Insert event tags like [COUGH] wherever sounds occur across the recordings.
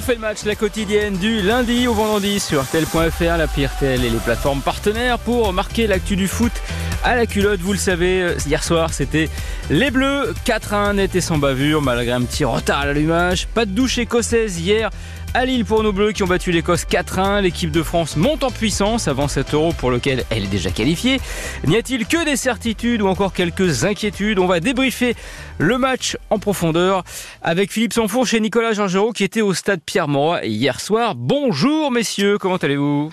on fait le match, la quotidienne du lundi au vendredi sur tel.fr, la RTL et les plateformes partenaires pour marquer l'actu du foot à la culotte. Vous le savez, euh, hier soir, c'était les Bleus. 4 1 net et sans bavure, malgré un petit retard à l'allumage. Pas de douche écossaise hier à Lille pour nos Bleus qui ont battu l'Écosse 4-1. L'équipe de France monte en puissance avant cet euro pour lequel elle est déjà qualifiée. N'y a-t-il que des certitudes ou encore quelques inquiétudes? On va débriefer le match en profondeur avec Philippe Sanfourche et Nicolas Georgerot qui étaient au stade Pierre-Mauroy hier soir. Bonjour messieurs, comment allez-vous?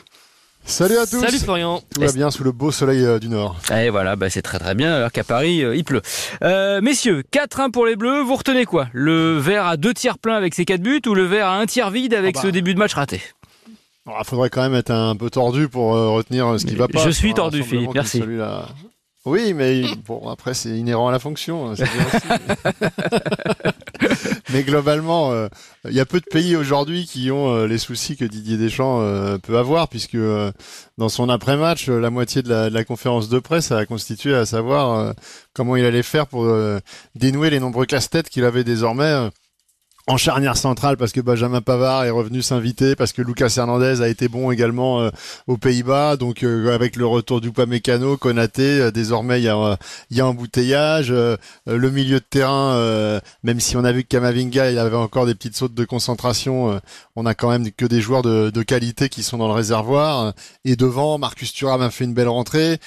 Salut à tous. Salut Florian. Tout va bien sous le beau soleil euh, du Nord. Et voilà, bah c'est très très bien alors qu'à Paris il pleut. Euh, messieurs, 4-1 pour les Bleus, vous retenez quoi? Le verre à deux tiers plein avec ses quatre buts ou le verre à un tiers vide avec ah bah. ce début de match raté? Il faudrait quand même être un peu tordu pour euh, retenir ce qui va pas. Je suis tordu Philippe, merci. Oui, mais bon, après, c'est inhérent à la fonction. Hein, [LAUGHS] mais globalement, euh, il y a peu de pays aujourd'hui qui ont euh, les soucis que Didier Deschamps euh, peut avoir, puisque dans son après-match, la moitié de la, de la, conférence de presse a constitué à savoir comment il allait faire pour dénouer les nombreux casse-têtes qu'il avait désormais en charnière centrale parce que Benjamin Pavard est revenu s'inviter, parce que Lucas Hernandez a été bon également euh, aux Pays-Bas. Donc euh, avec le retour du Mécano, Konaté, euh, désormais il y a, il y a embouteillage. le milieu de terrain, même si on a vu que Kamavinga il avait encore des petites sautes de concentration, on a quand même que des joueurs de, de, qualité qui sont dans le réservoir. Et devant, Marcus Thuram a fait une belle rentrée.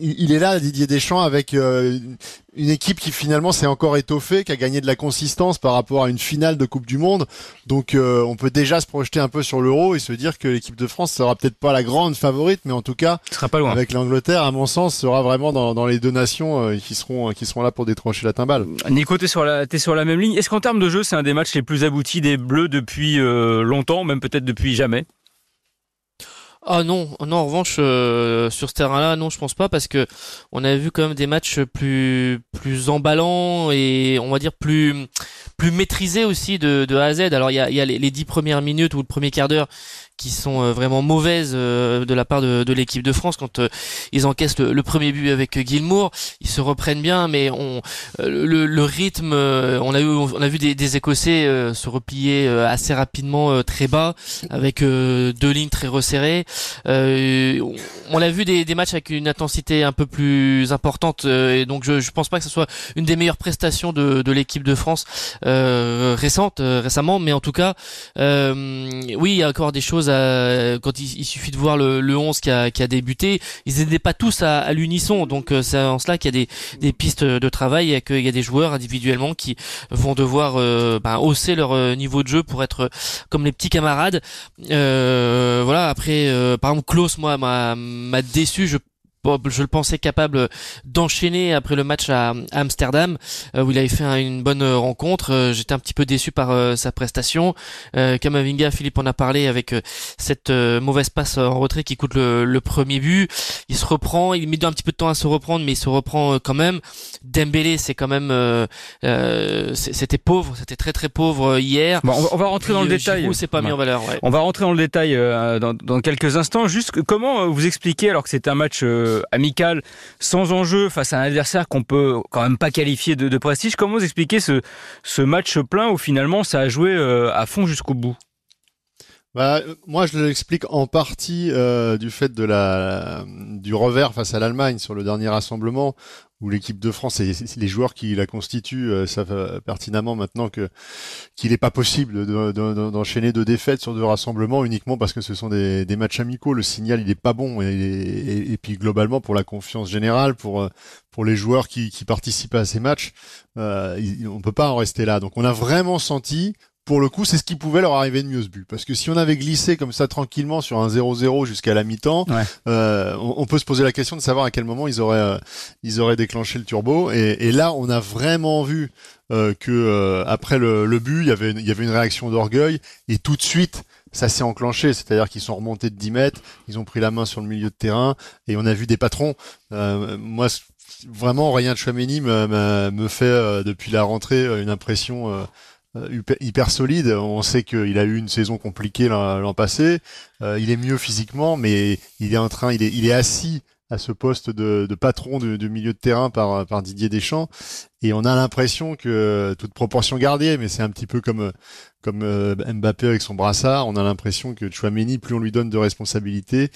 il est là, Didier Deschamps, avec une équipe qui finalement s'est encore étoffée, qui a gagné de la consistance par rapport à une finale de Coupe du Monde. Donc euh, on peut déjà se projeter un peu sur l'Euro et se dire que l'équipe de France sera peut-être pas la grande favorite, mais en tout cas, sera pas loin. avec l'Angleterre, à mon sens, sera vraiment dans, dans les deux nations euh, qui seront qui seront là pour détrancher la timbale. Nico, t'es sur la t'es sur la même ligne. Est-ce qu'en termes de jeu, c'est un des matchs les plus aboutis des Bleus depuis euh, longtemps, même peut-être depuis jamais? Ah non, non en revanche euh, sur ce terrain-là, non, je pense pas parce que on a vu quand même des matchs plus plus emballants et on va dire plus plus maîtrisés aussi de, de A à Z. Alors il y a les, dix premières minutes ou le premier quart d'heure qui sont euh, vraiment mauvaises euh, de la part de, de l'équipe de France quand euh, ils encaissent le, premier but avec Gilmour. Ils se reprennent bien, mais on le, le rythme, on a eu on a vu des, des Écossais se replier assez rapidement très bas avec deux lignes très resserrées. on a vu des, des matchs avec une intensité un peu plus importante et donc je, je pense pas que ce soit une des meilleures prestations de, de l'équipe de France récente récemment, mais en tout cas, oui, il y a encore des choses quand il, suffit de voir le, le 11 qui a, qui a débuté, ils n'étaient pas tous à, à l'unisson. Donc euh, c'est en cela qu'il y a des, des pistes de travail et qu'il y a des joueurs individuellement qui vont devoir euh, ben, hausser leur euh, niveau de jeu pour être comme les petits camarades. Euh, voilà. Après, par exemple, Klaus, moi, m'a déçu. Je le pensais capable d'enchaîner après le match à Amsterdam euh, où il avait fait une bonne rencontre. Euh, j'étais un petit peu déçu par euh, sa prestation. Kamavinga, Philippe en a parlé avec cette mauvaise passe en retrait qui coûte le, premier but. Il se reprend, il met un petit peu de temps à se reprendre, mais il se reprend quand même. Dembélé, c'est quand même, c'était pauvre, c'était très très pauvre hier. on va rentrer dans le détail. C'est pas mis en valeur. On va rentrer dans le détail dans, dans, quelques instants. Juste comment vous expliquez alors que c'est un match euh, amical, sans enjeu, face à un adversaire qu'on peut quand même pas qualifier de, prestige. Comment vous expliquez ce, match plein où finalement ça a joué euh, à fond jusqu'au bout? Bah, moi, je l'explique en partie euh, du fait du revers face à l'Allemagne sur le dernier rassemblement, où l'équipe de France et les joueurs qui la constituent euh, savent pertinemment maintenant qu'il n'est pas possible d'enchaîner deux défaites sur deux rassemblements uniquement parce que ce sont des, matchs amicaux. Le signal il est pas bon et, et, puis globalement pour la confiance générale, pour pour les joueurs qui, qui participent à ces matchs, euh, on peut pas en rester là. Donc on a vraiment senti pour le coup, c'est ce qui pouvait leur arriver de mieux ce but. Parce que si on avait glissé comme ça tranquillement sur un 0-0 jusqu'à la mi-temps, euh, on, peut se poser la question de savoir à quel moment ils auraient, euh, ils auraient déclenché le turbo. Et, et là, on a vraiment vu euh, que euh, après le, le, but, il y avait, il y avait une réaction d'orgueil et tout de suite. Ça s'est enclenché, c'est-à-dire qu'ils sont remontés de 10 mètres, ils ont pris la main sur le milieu de terrain et on a vu des patrons. moi, vraiment, Ryan Chouameni me, me, fait depuis la rentrée une impression hyper, solide. On sait qu'il a eu une saison compliquée l'an passé. Euh, il est mieux physiquement, mais il est en train, il est, il est assis à ce poste de, patron de, milieu de terrain par, Didier Deschamps. Et on a l'impression que, toute proportion gardée, mais c'est un petit peu comme comme euh, Mbappé avec son brassard, on a l'impression que Chouameni, plus on lui donne de responsabilités,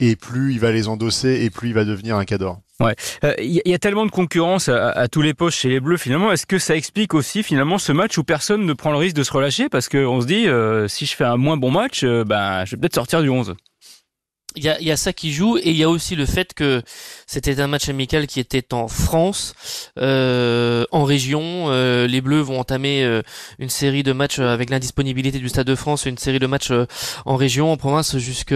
et plus il va les endosser, et plus il va devenir un cador. Ouais, euh, il y, a tellement de concurrence à, tous les postes chez les Bleus. Finalement, est-ce que ça explique aussi finalement ce match où personne ne prend le risque de se relâcher? Parce qu'on se dit euh, si je fais un moins bon match, ben je vais peut-être sortir du 11 il y a, y a, ça qui joue et il y a aussi le fait que c'était un match amical qui était en France, euh, en région. Euh, les Bleus vont entamer euh, une série de matchs avec l'indisponibilité du Stade de France, une série de matchs euh, en région, en province, jusque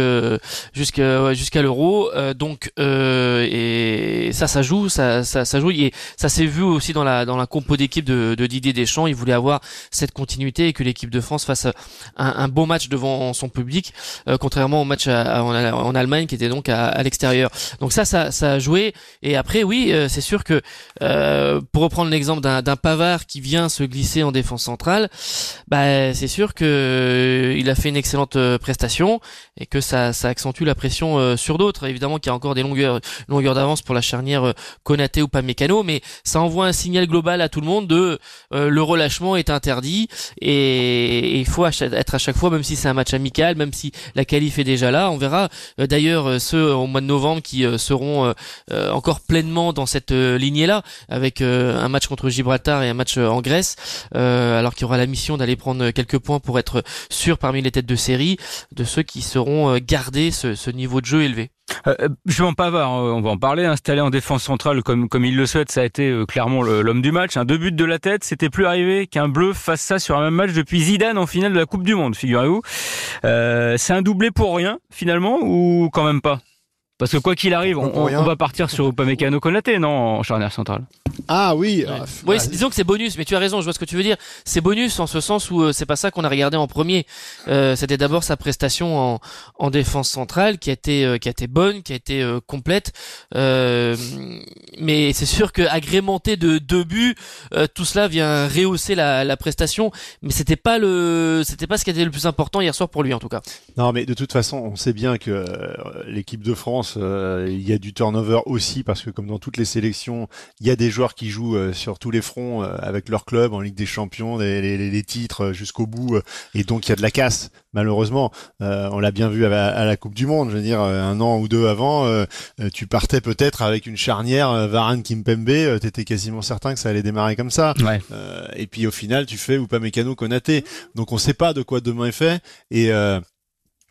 jusqu'à jusqu'à l'Euro. donc et ça, ça joue, ça, ça, ça joue. Et ça s'est vu aussi dans la dans la compo d'équipe de, de, Didier Deschamps. Il voulait avoir cette continuité et que l'équipe de France fasse un, un beau match devant son public, contrairement au match à, à, en Allemagne qui était donc à, l'extérieur. Donc ça, ça, ça a joué. Et après, oui, euh, c'est sûr que euh, pour reprendre l'exemple d'un Pavard qui vient se glisser en défense centrale, bah c'est sûr que euh, il a fait une excellente prestation et que ça, ça accentue la pression sur d'autres. Évidemment qu'il y a encore des longueurs, longueurs d'avance pour la charnière Konaté ou pas Mécano, mais ça envoie un signal global à tout le monde de le relâchement est interdit et il faut être à chaque fois, même si c'est un match amical, même si la qualif est déjà là, on verra euh, d'ailleurs, euh, ceux au mois de novembre qui euh, seront encore pleinement dans cette lignée-là, avec un match contre Gibraltar et un match en Grèce, alors qu'il y aura la mission d'aller prendre quelques points pour être sûr parmi les têtes de série de ceux qui seront gardés ce niveau de jeu élevé. Euh, Jean Pavard, on va en parler, installé en défense centrale comme, comme il le souhaite, ça a été clairement l'homme du match. Un deux buts de la tête, c'était plus arrivé qu'un bleu fasse ça sur un même match depuis Zidane en finale de la Coupe du Monde, figurez-vous. Euh, c'est un doublé pour rien, finalement, ou quand même pas? Parce que quoi qu'il arrive, on, va partir sur Upamecano Konaté, non, en charnière centrale. Ah oui. oui, ah, disons que c'est bonus, mais tu as raison, je vois ce que tu veux dire. C'est bonus en ce sens où euh, c'est pas ça qu'on a regardé en premier. Euh, C'était d'abord sa prestation en, en, défense centrale qui a été euh, qui a été bonne, qui a été euh, complète. mais c'est sûr que agrémenté de deux buts, tout cela vient rehausser la, la prestation. Mais c'était pas le c'était pas ce qui était le plus important hier soir pour lui en tout cas. Non, mais de toute façon, on sait bien que l'équipe de France euh, il y a du turnover aussi parce que comme dans toutes les sélections, il y a des joueurs qui jouent euh, sur tous les fronts euh, avec leur club en Ligue des Champions, les, titres jusqu'au bout, et donc il y a de la casse. Malheureusement, on l'a bien vu à la, Coupe du Monde. Je veux dire, un an ou deux avant, tu partais peut-être avec une charnière Varane Kimpembe, t'étais quasiment certain que ça allait démarrer comme ça. et puis au final, tu fais ou pas Mécano Konaté. Donc on sait pas de quoi demain est fait. Et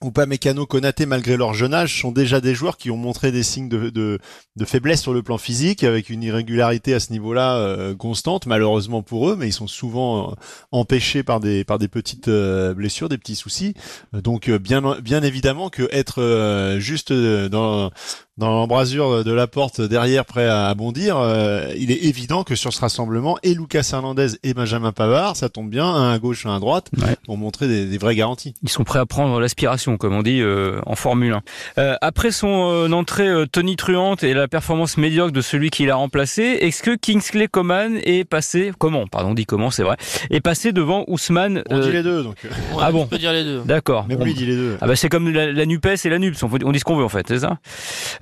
ou pas Mécano, Konaté, malgré leur jeune âge, sont déjà des joueurs qui ont montré des signes de, de, faiblesse sur le plan physique, avec une irrégularité à ce niveau-là euh, constante, malheureusement pour eux, mais ils sont souvent euh, empêchés par des, par des petites euh, blessures, des petits soucis. Donc bien, bien évidemment que être juste dans, dans l'embrasure de la porte derrière, prêt à bondir, euh, il est évident que sur ce rassemblement, et Lucas Hernandez et Benjamin Pavard, ça tombe bien, un à gauche, un à droite, pour montrer des, des, vraies garanties. Ils sont prêts à prendre l'aspiration, comme on dit euh, en Formule 1. Euh, après son entrée Tony Truante et la performance médiocre de celui qui l'a remplacé, est-ce que Kingsley Coman est passé, comment, pardon, dit comment, c'est vrai, est passé devant Ousmane On dit les deux, donc. ah bon On peut dire les deux. D'accord. Mais oui, dit les deux. Ah bah c'est comme la, la NUPES et la NUPS, on, on dit ce qu'on veut en fait, c'est ça?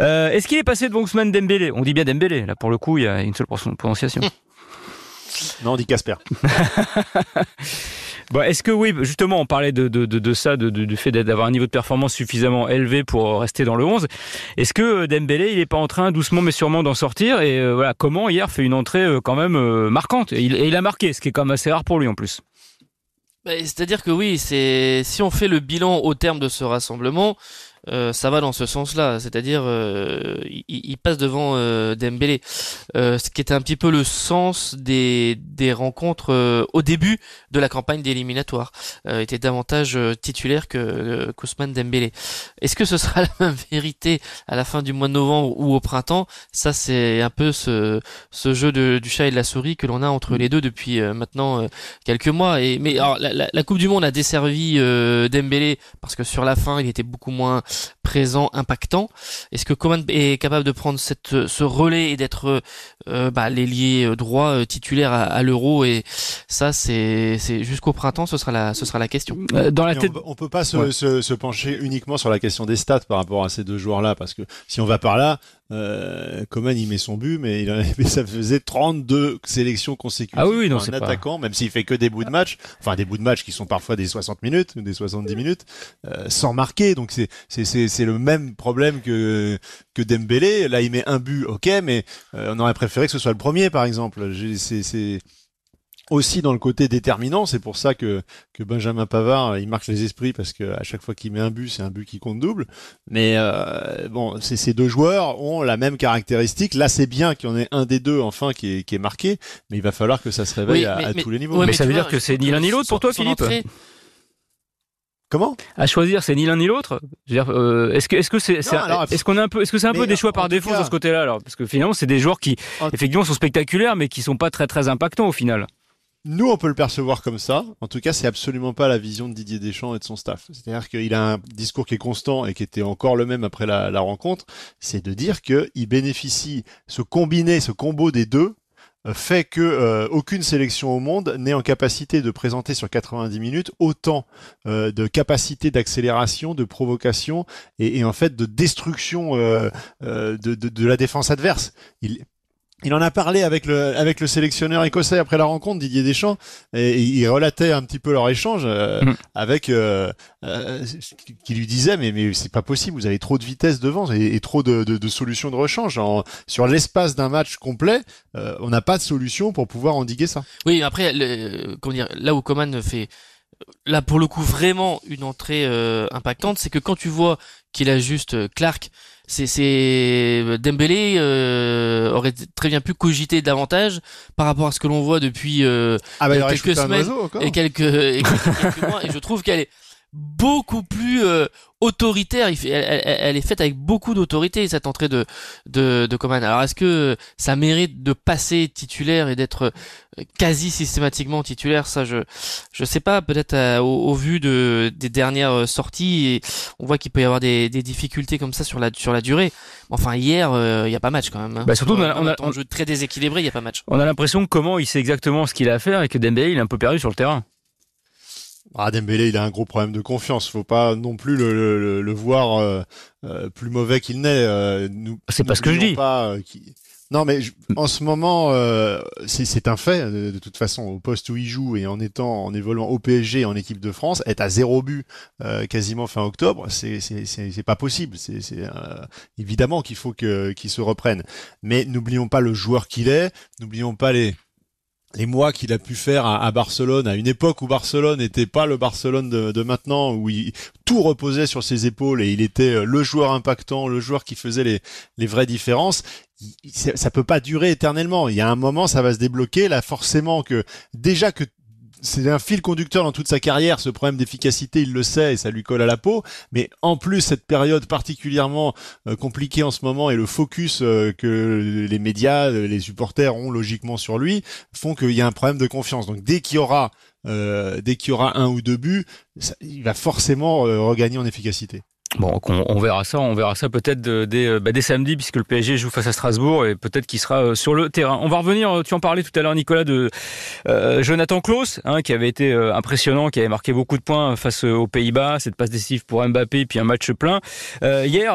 Euh, Est-ce qu'il est passé devant Ousmane Dembélé? On dit bien Dembélé. Là, pour le coup, il y a une seule prononciation. [LAUGHS] non, on dit Casper. [LAUGHS] Bon, Est-ce que oui, justement, on parlait de, de, de, ça, de, du fait d'avoir un niveau de performance suffisamment élevé pour rester dans le 11. Est-ce que Dembélé, il n'est pas en train doucement mais sûrement d'en sortir? Et euh, voilà, comment hier fait une entrée euh, quand même marquante? Et il, et il, a marqué, ce qui est quand même assez rare pour lui en plus. Bah, c'est-à-dire que oui, c'est si on fait le bilan au terme de ce rassemblement, euh, ça va dans ce sens-là, c'est-à-dire euh, il, passe devant euh, Dembélé, euh, ce qui était un petit peu le sens des, des rencontres euh, au début de la campagne d'éliminatoire, était davantage titulaire que Kousman Dembélé. Est-ce que ce sera [LAUGHS] la même vérité à la fin du mois de novembre ou au printemps? Ça c'est un peu ce, ce jeu de, du chat et de la souris que l'on a entre les deux depuis maintenant quelques mois. Et mais alors, la, la, Coupe du Monde a desservi Dembélé parce que sur la fin il était beaucoup moins présent, impactant. Est-ce que Coman est capable de prendre ce relais et d'être euh, bah, l'ailier droit euh, titulaire à, l'Euro Et ça, c'est jusqu'au printemps, ce sera la, ce sera la question. Euh, dans la tête... on, peut pas se, se, se, pencher uniquement sur la question des stats par rapport à ces deux joueurs-là, parce que si on va par là, Euh, Coman il met son but, mais, il en [LAUGHS] mais ça faisait 32 sélections consécutives. Ah oui, oui non, c'est un attaquant, même s'il fait que des bouts de match, enfin des bouts de match qui sont parfois des 60 minutes ou des 70 minutes, euh, sans marquer. Donc c'est le même problème que que Dembélé. Là il met un but, ok, mais euh, on aurait préféré que ce soit le premier par exemple. C'est aussi dans le côté déterminant. C'est pour ça que, que Benjamin Pavard, il marque les esprits parce que à chaque fois qu'il met un but, c'est un but qui compte double. Mais euh, bon, ces deux joueurs ont la même caractéristique. Là, c'est bien qu'il y en ait un des deux enfin qui est, qui est marqué, mais il va falloir que ça se réveille à, tous les niveaux. mais, ça veut dire que c'est ni l'un ni l'autre pour toi, Philippe. Comment? À choisir, c'est ni l'un ni l'autre? Euh, est-ce que est-ce que c'est est-ce qu'on a un peu est-ce que c'est un peu des choix par défaut de ce côté-là alors? Parce que finalement c'est des joueurs qui effectivement sont spectaculaires mais qui sont pas très très impactants au final. Nous, on peut le percevoir comme ça. En tout cas, c'est absolument pas la vision de Didier Deschamps et de son staff. C'est-à-dire qu'il a un discours qui est constant et qui était encore le même après la, rencontre. C'est de dire qu'il bénéficie, ce combiné, ce combo des deux, euh, fait que euh, aucune sélection au monde n'est en capacité de présenter sur 90 minutes autant euh, de capacité d'accélération, de provocation et, en fait de destruction de, la défense adverse. Il en a parlé avec le avec le sélectionneur écossais après la rencontre Didier Deschamps et, il relatait un petit peu leur échange euh, mm. avec euh, euh, qui lui disait mais mais c'est pas possible vous avez trop de vitesse devant et, trop de, de, de, solutions de rechange sur l'espace d'un match complet on n'a pas de solution pour pouvoir endiguer ça. Oui après le, comment dire là où Coman fait là pour le coup vraiment une entrée impactante c'est que quand tu vois qu'il a juste Clark c'est c'est Dembélé euh, aurait très bien pu cogiter davantage par rapport à ce que l'on voit depuis euh, ah bah, quelques semaines et quelques, et quelques, mois. Et je trouve qu'elle est beaucoup plus euh, autoritaire. Il fait, elle, elle, est faite avec beaucoup d'autorité cette entrée de de, de Coman. Alors est-ce que ça mérite de passer titulaire et d'être euh, quasi systématiquement titulaire? Ça, je je sais pas. Peut-être euh, au, vu de des dernières sorties, et on voit qu'il peut y avoir des, des difficultés comme ça sur la sur la durée. Enfin hier, il y a pas match quand même. Hein. Bah surtout, on a, on a un jeu très déséquilibré, il y a pas match. On a l'impression que comment il sait exactement ce qu'il a à faire et que Dembélé il est un peu perdu sur le terrain. Ah, Dembélé, il a un gros problème de confiance. Faut pas non plus le, le, voir euh, euh, plus mauvais qu'il n'est. Euh, c'est pas ce que je dis. Pas, non, mais en ce moment, c'est un fait. De, toute façon, au poste où il joue et en étant, en évoluant au PSG en équipe de France, être à zéro but quasiment fin octobre, c'est c'est pas possible. C'est évidemment qu'il faut qu'il se reprenne. Mais n'oublions pas le joueur qu'il est. N'oublions pas les les mois qu'il a pu faire à, Barcelone, à une époque où Barcelone n'était pas le Barcelone de, maintenant, où il, tout reposait sur ses épaules et il était euh, le joueur impactant, le joueur qui faisait les, les vraies différences. Ça peut pas durer éternellement. Il y a un moment, ça va se débloquer. Là, forcément que déjà que c'est un fil conducteur dans toute sa carrière, ce problème d'efficacité, il le sait et ça lui colle à la peau. Mais en plus, cette période particulièrement euh, compliquée en ce moment et le focus euh, que les médias, les supporters ont logiquement sur lui, font qu'il y a un problème de confiance. Donc dès qu'il y aura, euh, dès qu'il y aura un ou deux buts, il va forcément regagner en efficacité. Bon, on, verra ça, on verra ça peut-être dès, euh, bah, dès, samedi puisque le PSG joue face à Strasbourg et peut-être qu'il sera euh, sur le terrain. On va revenir, euh, tu en parlais tout à l'heure Nicolas de Jonathan Klaus, hein, qui avait été impressionnant, qui avait marqué beaucoup de points face aux Pays-Bas, cette passe décisive pour Mbappé puis un match plein. hier,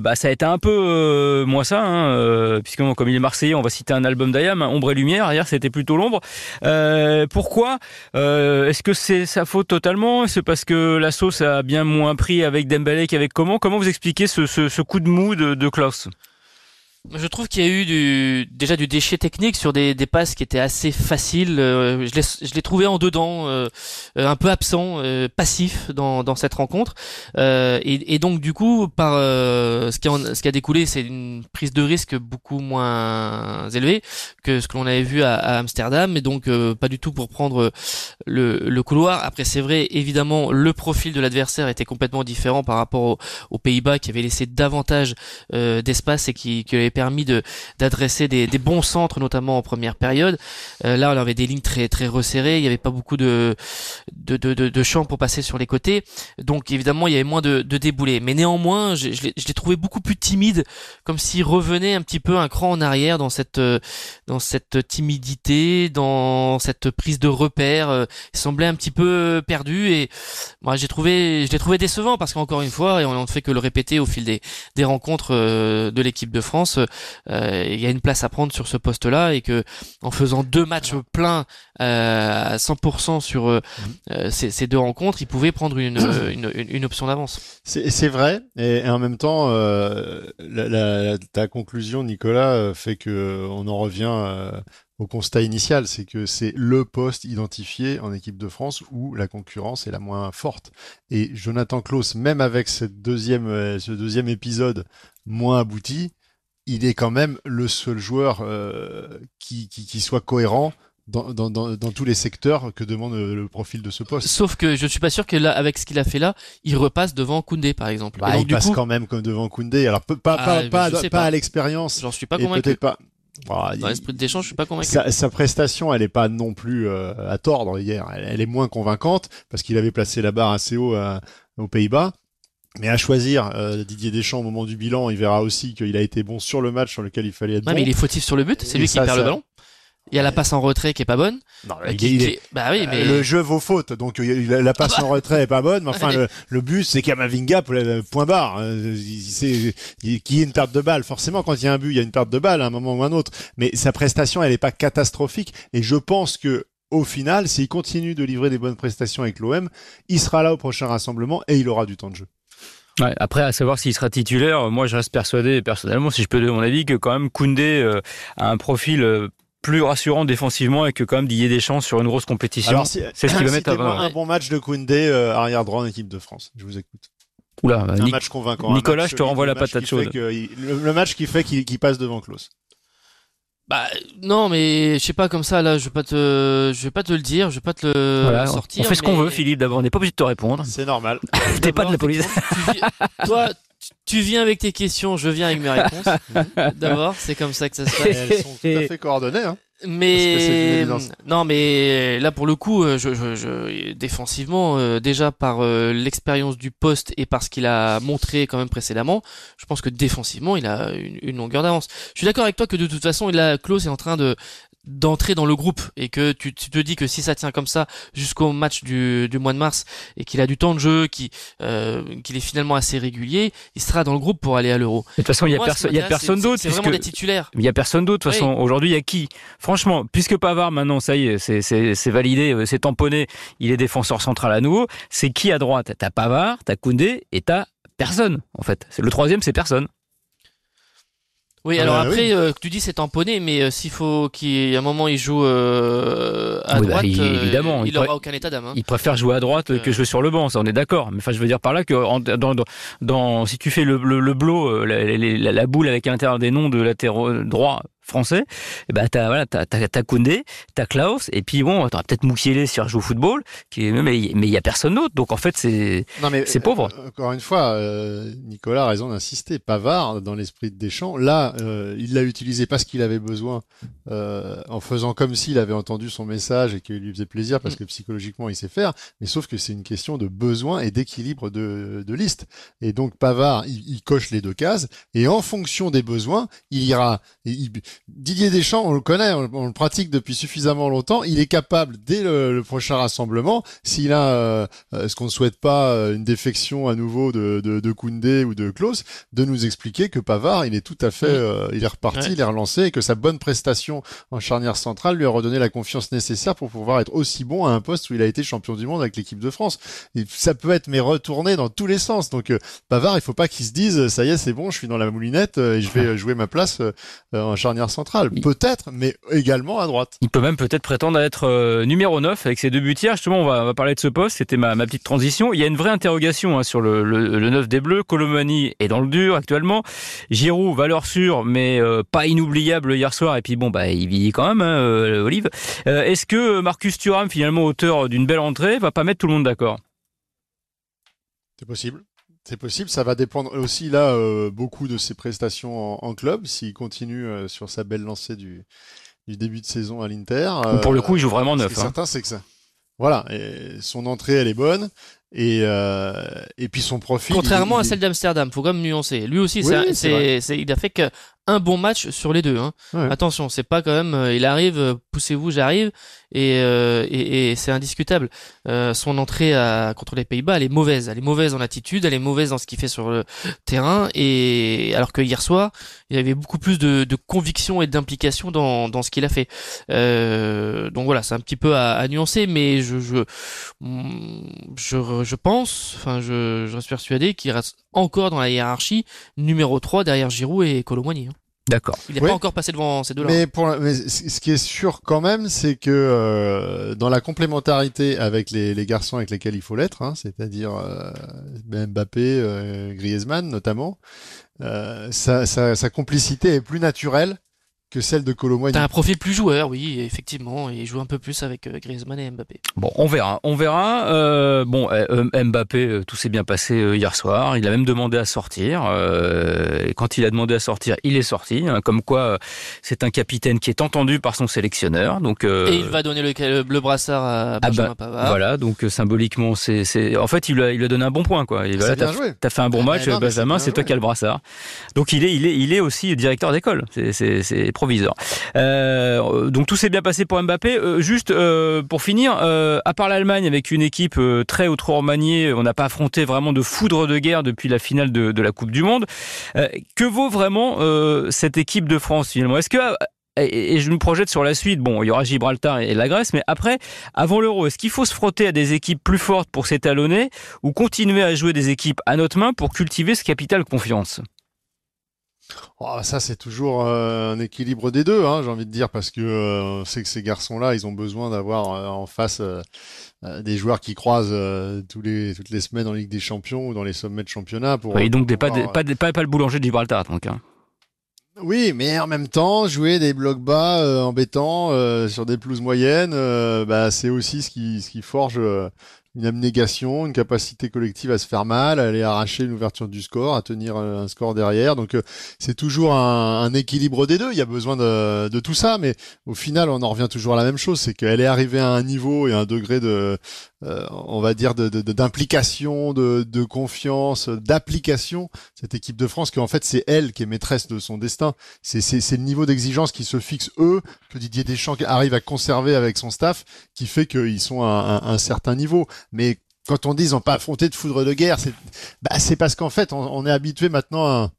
bah, ça a été un peu moins ça, hein, puisque comme il est Marseillais, on va citer un album d'Ayam, Ombre et Lumière. Hier, c'était plutôt l'ombre. pourquoi Est-ce que c'est sa faute totalement? C'est parce que la sauce a bien moins pris avec Dembélé comment Comment vous expliquez ce, coup de mou de, de Klaus? Je trouve qu'il y a eu du, déjà du déchet technique sur des, des passes qui étaient assez faciles. Euh, je l'ai trouvé en dedans, euh, un peu absent, euh, passif dans, dans cette rencontre. Et, et, donc du coup, par ce, qui a, ce qui a découlé, c'est une prise de risque beaucoup moins élevée que ce que l'on avait vu à, à, Amsterdam, et donc pas du tout pour prendre le, le couloir. Après, c'est vrai, évidemment, le profil de l'adversaire était complètement différent par rapport aux, Pays-Bas qui avaient laissé davantage d'espace et qui, qui permis de d'adresser des, bons centres, notamment en première période. Euh, là, on avait des lignes très très resserrées, il n'y avait pas beaucoup de de, de, champs pour passer sur les côtés, donc évidemment il y avait moins de, de déboulés. Mais néanmoins, je, je l'ai trouvé beaucoup plus timide, comme s'il revenait un petit peu un cran en arrière dans cette dans cette timidité, dans cette prise de repère. Euh, il semblait un petit peu perdu et moi j'ai trouvé je l'ai trouvé décevant parce qu'encore une fois et on ne fait que le répéter au fil des des rencontres euh, de l'équipe de France il y a une place à prendre sur ce poste-là et que en faisant deux matchs pleins à 100% sur mmh. ces, deux rencontres, il pouvait prendre [COUGHS] une, une, une, option d'avance. C'est vrai, et, en même temps, la, ta conclusion, Nicolas, fait que on en revient au constat initial, c'est que c'est le poste identifié en équipe de France où la concurrence est la moins forte. Et Jonathan Klaus, même avec cette deuxième, euh, ce deuxième épisode moins abouti, il est quand même le seul joueur euh, qui, qui, soit cohérent dans, dans, dans, dans, tous les secteurs que demande le profil de ce poste. Sauf que je suis pas sûr que là, avec ce qu'il a fait là, il repasse devant Koundé par exemple. Bah, il passe quand même comme devant Koundé. Alors pas, pas, ah, pas, pas, à l'expérience. J'en suis pas convaincu. Pas, dans l'esprit d'échange, je suis pas convaincu. Sa, prestation, elle est pas non plus euh, à tordre hier. Elle, est moins convaincante parce qu'il avait placé la barre assez haut euh, aux Pays-Bas. Mais à choisir, euh, Didier Deschamps au moment du bilan, il verra aussi qu'il a été bon sur le match sur lequel il fallait être non, bon. mais il est fautif sur le but, c'est lui qui perd le ballon. Il y a la passe en retrait qui est pas bonne. Non, bah oui, mais le jeu vaut faute, donc la passe ah bah. en retrait est pas bonne. Mais enfin, [LAUGHS] le, le but c'est Kamavinga point barre. Hein. C'est qu'il y ait une perte de balle. Forcément, quand il y a un but, il y a une perte de balle à un moment ou un autre. Mais sa prestation, elle est pas catastrophique. Et je pense que au final, s'il continue de livrer des bonnes prestations avec l'OM, il sera là au prochain rassemblement et il aura du temps de jeu. Ouais, après, à savoir s'il sera titulaire, moi je reste persuadé personnellement, si je peux donner mon avis, que quand même Koundé euh, a un profil euh, plus rassurant défensivement et que quand même d'y ait des chances sur une grosse compétition. c'est ce qui va mettre un bon match de Koundé euh, arrière droit en équipe de France. Je vous écoute. Oula, bah, un match convaincant. Nicolas, je te renvoie la patate chaude. le, match qui fait qu'il passe devant Klaus. Bah non, mais je sais pas comme ça là, je vais pas te, je vais pas te le dire, je vais pas te le sortir. On fait ce qu'on veut, Philippe. D'abord, on n'est pas obligé de te répondre. C'est normal. [LAUGHS] T'es pas de la police. toi, tu viens avec tes questions, je viens avec mes réponses. [LAUGHS] D'abord, c'est comme ça que ça se passe. Elles sont tout à fait coordonnées. Hein. Mais non, mais là pour le coup, euh, je, je, je défensivement, euh, déjà par euh, l'expérience du poste et par ce qu'il a montré quand même précédemment, je pense que défensivement, il a une, une longueur d'avance. Je suis d'accord avec toi que de toute façon, a Klaus est en train de d'entrer dans le groupe et que tu, tu, te dis que si ça tient comme ça jusqu'au match du, du mois de mars et qu'il a du temps de jeu, qu'il euh, qu'il est finalement assez régulier, il sera dans le groupe pour aller à l'Euro. De toute façon, il y a, il y a personne d'autre. C'est vraiment des titulaires. Il y a personne d'autre. De toute façon, aujourd'hui, il y a qui? Franchement, puisque Pavard maintenant, ça y est, c'est validé, euh, c'est tamponné, il est défenseur central à nouveau. C'est qui à droite? T'as Pavard, t'as Koundé et t'as personne en fait. Le troisième, c'est personne. Oui, alors après, euh, tu dis c'est tamponné, mais euh, s'il faut qu'il un moment il joue euh, à bah, droite, évidemment, il, aura aucun état d'âme. Hein. Il préfère jouer à droite que jouer sur le banc, ça on est d'accord. Mais enfin, je veux dire par là que dans, dans, si tu fais le, le, le blow, la, la, la, boule avec à l'intérieur des noms de latéraux droit, français, et eh ben t'as voilà, t'as t'as Koundé, t'as Klaus, et puis bon, t'auras peut-être Moukielé si joue au football, qui mais mais il y a personne d'autre, donc en fait c'est c'est pauvre. Euh, encore une fois, euh, Nicolas a raison d'insister. Pavard dans l'esprit de Deschamps, là, euh, il l'a utilisé parce qu'il avait besoin, en faisant comme s'il avait entendu son message et qu'il lui faisait plaisir parce mm. que psychologiquement il sait faire, mais sauf que c'est une question de besoin et d'équilibre de, de liste. Et donc Pavard, il, il, coche les deux cases et en fonction des besoins, il ira. Il, Didier Deschamps, on le connaît, on, le pratique depuis suffisamment longtemps. Il est capable, dès le, prochain rassemblement, s'il a, euh, euh, ce qu'on ne souhaite pas, euh, une défection à nouveau de, de, de Koundé ou de Klaus, de nous expliquer que Pavard, il est tout à fait, il est reparti, il est relancé et que sa bonne prestation en charnière centrale lui a redonné la confiance nécessaire pour pouvoir être aussi bon à un poste où il a été champion du monde avec l'équipe de France. Et ça peut être mais retourné dans tous les sens. Donc Pavard, il faut pas qu'il se dise, ça y est, c'est bon, je suis dans la moulinette et je vais jouer ma place en charnière centrale. Peut-être, mais également à droite. Il peut même peut-être prétendre à être euh, numéro 9 avec ses deux butières. Justement, on va, parler de ce poste. C'était ma, petite transition. Il y a une vraie interrogation hein, sur le, le, 9 des Bleus. Colomani est dans le dur actuellement. Giroud, valeur sûre, mais euh, pas inoubliable hier soir. Et puis bon, bah, il vit quand même, hein, euh, Olive. Est-ce que Marcus Thuram, finalement auteur d'une belle entrée, va pas mettre tout le monde d'accord? C'est possible. C'est possible, ça va dépendre aussi là euh, beaucoup de ses prestations en, club, s'il continue euh, sur sa belle lancée du, du début de saison à l'Inter. pour le coup, il joue vraiment neuf. Ce hein. certain, c'est que ça. Voilà, et son entrée, elle est bonne. Et, euh, et puis son profil. Contrairement à celle d'Amsterdam, faut quand même nuancer. Lui aussi, c'est, c'est, il a fait que un bon match sur les deux. Hein. Attention, c'est pas quand même, il arrive, poussez-vous, j'arrive, et, et, et c'est indiscutable. son entrée à, contre les Pays-Bas, elle est mauvaise. Elle est mauvaise en attitude, elle est mauvaise dans ce qu'il fait sur le terrain, et alors que hier soir, il y avait beaucoup plus de, de conviction et d'implication dans, dans ce qu'il a fait. donc voilà, c'est un petit peu à, à nuancer, mais je, je, je, je pense, enfin je, je reste persuadé qu'il reste encore dans la hiérarchie numéro 3 derrière Giroud et Colomboigny. Hein. D'accord. Il n'est pas encore passé devant ces deux-là. Mais, pour, mais ce qui est sûr quand même, c'est que euh, dans la complémentarité avec les, les, garçons avec lesquels il faut l'être, hein, c'est-à-dire euh, Mbappé, euh, Griezmann notamment, euh, sa, sa, sa, complicité est plus naturelle que celle de Colomboigny. T'as un profil plus joueur, oui, effectivement, et il joue un peu plus avec euh, Griezmann et Mbappé. Bon, on verra, on verra. Euh, bon, euh, Mbappé, tout s'est bien passé hier soir. Il a même demandé à sortir. et quand il a demandé à sortir, il est sorti. Hein, comme quoi, c'est un capitaine qui est entendu par son sélectionneur. Donc, et il va donner le, bleu brassard à ah Benjamin bah, Pavard. Voilà, donc symboliquement, c'est, c'est, en fait, il lui a, il a donné un bon point, quoi. Voilà, t'as, as fait un bon ah, match, Benjamin, c'est, toi qui as le brassard. Donc, il est, il est, il est aussi directeur d'école. C'est Euh, donc tout s'est bien passé pour Mbappé. Euh, juste euh, pour finir, à part l'Allemagne avec une équipe très ou trop remaniée, on n'a pas affronté vraiment de foudre de guerre depuis la finale de, de la Coupe du Monde. que vaut vraiment cette équipe de France finalement? Est-ce que et je me projette sur la suite. Bon, il y aura Gibraltar et la Grèce, mais après, avant l'Euro, est-ce qu'il faut se frotter à des équipes plus fortes pour s'étalonner ou continuer à jouer des équipes à notre main pour cultiver ce capital confiance? Oh, ça, c'est toujours euh, un équilibre des deux, hein, j'ai envie de dire, parce que euh, on sait que ces garçons-là, ils ont besoin d'avoir euh, en face des joueurs qui croisent tous les, toutes les semaines en Ligue des Champions ou dans les sommets de championnat. Pour, oui, donc pas, pas, pas, pas, le boulanger de Gibraltar, donc. Hein. Oui, mais en même temps, jouer des blocs bas embêtants sur des pelouses moyennes, bah, c'est aussi ce qui, ce qui forge une abnégation, une capacité collective à se faire mal, à aller arracher une ouverture du score, à tenir euh, un score derrière. Donc euh, c'est toujours un, équilibre des deux. Il y a besoin de, de, tout ça, mais au final, on en revient toujours à la même chose, c'est qu'elle est arrivée à un niveau et un degré de, euh, on va dire, d'implication, de, de, confiance, d'application, cette équipe de France, qu'en fait c'est elle qui est maîtresse de son destin. C'est le niveau d'exigence qui se fixe eux, que Didier Deschamps arrive à conserver avec son staff, qui fait qu'ils sont à un certain niveau. Mais quand on dit ils n'ont pas affronté de foudre de guerre, c'est bah, parce qu'en fait, on, est habitué maintenant à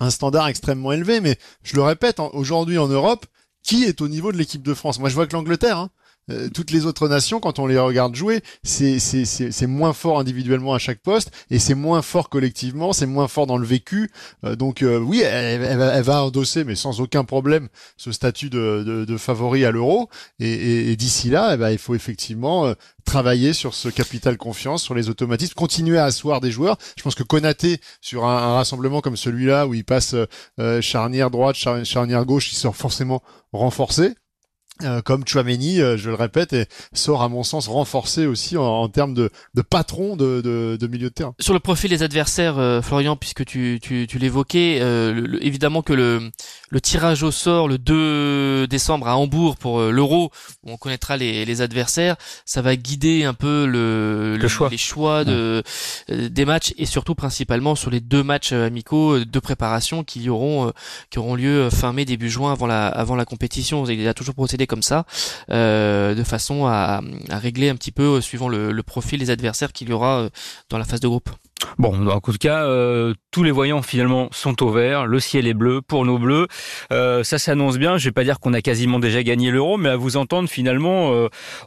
un, standard extrêmement élevé. Mais je le répète, aujourd'hui en Europe, qui est au niveau de l'équipe de France? Moi, je vois que l'Angleterre. Hein. Euh, toutes les autres nations, quand on les regarde jouer, c'est moins fort individuellement à chaque poste et c'est moins fort collectivement, c'est moins fort dans le vécu. Euh, donc euh, oui, elle, elle, va endosser, mais sans aucun problème, ce statut de, de, de favori à l'euro. Et, et, d'ici là, eh ben, il faut effectivement travailler sur ce capital confiance, sur les automatismes, continuer à asseoir des joueurs. Je pense que Konaté, sur un, un rassemblement comme celui-là, où il passe charnière droite, charnière gauche, il sort forcément renforcé. Euh, comme Chouameni, euh, je le répète, et sort à mon sens renforcé aussi en, termes de, de patron de, de, de, milieu de terrain. Sur le profil des adversaires, euh, Florian, puisque tu, tu, tu l'évoquais, évidemment que le, le tirage au sort le 2 décembre à Hambourg pour l'Euro, où on connaîtra les, les adversaires, ça va guider un peu le, le choix. les choix de, des matchs et surtout principalement sur les deux matchs amicaux de préparation qui auront qui auront lieu fin mai début juin avant la avant la compétition. Il a toujours procédé comme ça, euh, de façon à, régler un petit peu euh, suivant le, profil des adversaires qu'il y aura euh, dans la phase de groupe. Bon, en tout cas, tous les voyants finalement sont au vert, le ciel est bleu pour nos bleus. ça s'annonce bien. Je vais pas dire qu'on a quasiment déjà gagné l'euro, mais à vous entendre, finalement,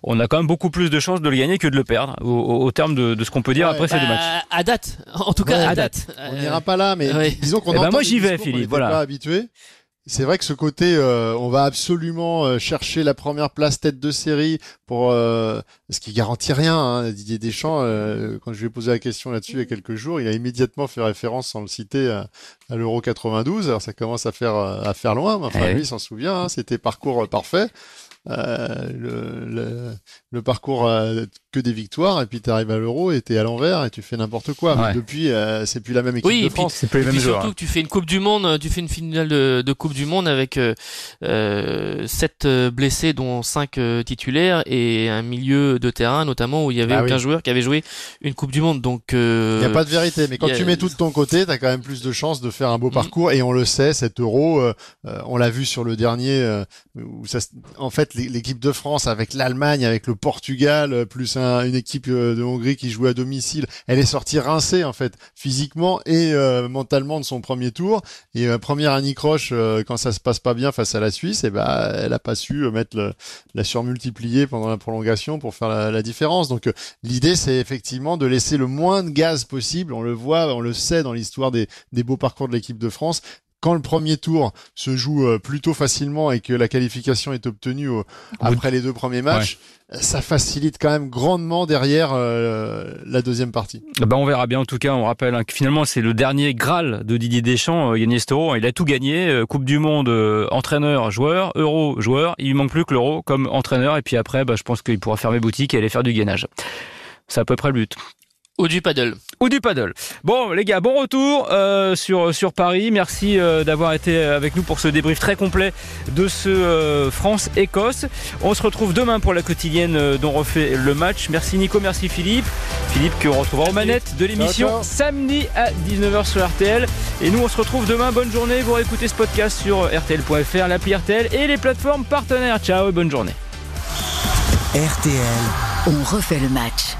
on a quand même beaucoup plus de chances de le gagner que de le perdre, au, terme de, ce qu'on peut dire après ces deux bah, matchs. À date, en tout cas à date. On n'ira pas là, mais disons qu'on. Eh ben moi j'y vais, Philippe. Voilà. Pas habitué. C'est vrai que ce côté, euh, on va absolument euh, chercher la première place tête de série pour euh, ce qui garantit rien. Hein. Didier Deschamps, quand je lui ai posé la question là-dessus il y a quelques jours, il a immédiatement fait référence, sans le citer, à, l'Euro 92. Alors ça commence à faire à faire loin, mais enfin eh lui s'en souvient. Hein. C'était parcours parfait. le, le, le, parcours que des victoires et puis tu arrives à l'Euro et t'es à l'envers et tu fais n'importe quoi. Mais depuis, euh, c'est plus la même équipe Oui, de et puis- France. C'est pas les mêmes joueurs. surtout que tu fais une Coupe du Monde, tu fais une finale de, de Coupe du Monde avec euh, euh, 7 blessés dont 5 titulaires et un milieu de terrain notamment où il y avait Ah aucun oui. joueur qui avait joué une Coupe du Monde. Donc euh, Il n'y a pas de vérité, mais quand a- tu mets tout de ton côté, tu as quand même plus de chances de faire un beau Mhm. parcours. Et on le sait, cet euro, euh, euh, on l'a vu sur le dernier, euh, où ça, se- en fait, l'é- l'équipe de France avec l'Allemagne, avec le Portugal, euh, plus un- une équipe euh, de Hongrie qui jouait à domicile, elle est sortie rincée en fait, physiquement et euh, mentalement de son premier tour. Et euh, première anicroche, euh, quand ça se passe pas bien face à la Suisse, et ben elle a pas su mettre la surmultiplier pendant la prolongation pour faire la, différence. Donc l'idée, c'est effectivement de laisser le moins de gaz possible. On le voit, on le sait dans l'histoire des beaux parcours de l'équipe de France. Quand le premier tour se joue euh, plutôt facilement et que la qualification est obtenue au- après les deux premiers matchs, ça facilite quand même grandement derrière euh, la deuxième partie. Bah, on verra bien. En tout cas, on rappelle hein, que finalement, c'est le dernier Graal de Didier Deschamps, euh, Toro. Il a tout gagné. euh, Coupe du Monde, euh, entraîneur, joueur, Euro, joueur. Il lui manque plus que l'Euro comme entraîneur. Et puis après, bah, je pense qu'il pourra fermer boutique et aller faire du gainage. C'est à peu près le but. Ou du paddle. Ou du paddle. Bon, les gars, bon retour euh, sur, sur Paris. Merci euh, d'avoir été avec nous pour ce débrief très complet de ce euh, France-Écosse. On se retrouve demain pour la quotidienne euh, dont on refait le match. Merci Nico, merci Philippe. Philippe que on retrouvera aux manettes de l'émission samedi à 19h sur RTL. Et nous, on se retrouve demain. Bonne journée. Vous réécoutez ce podcast sur RTL.fr, l'appli RTL et les plateformes partenaires. Ciao et bonne journée. RTL. On refait le match.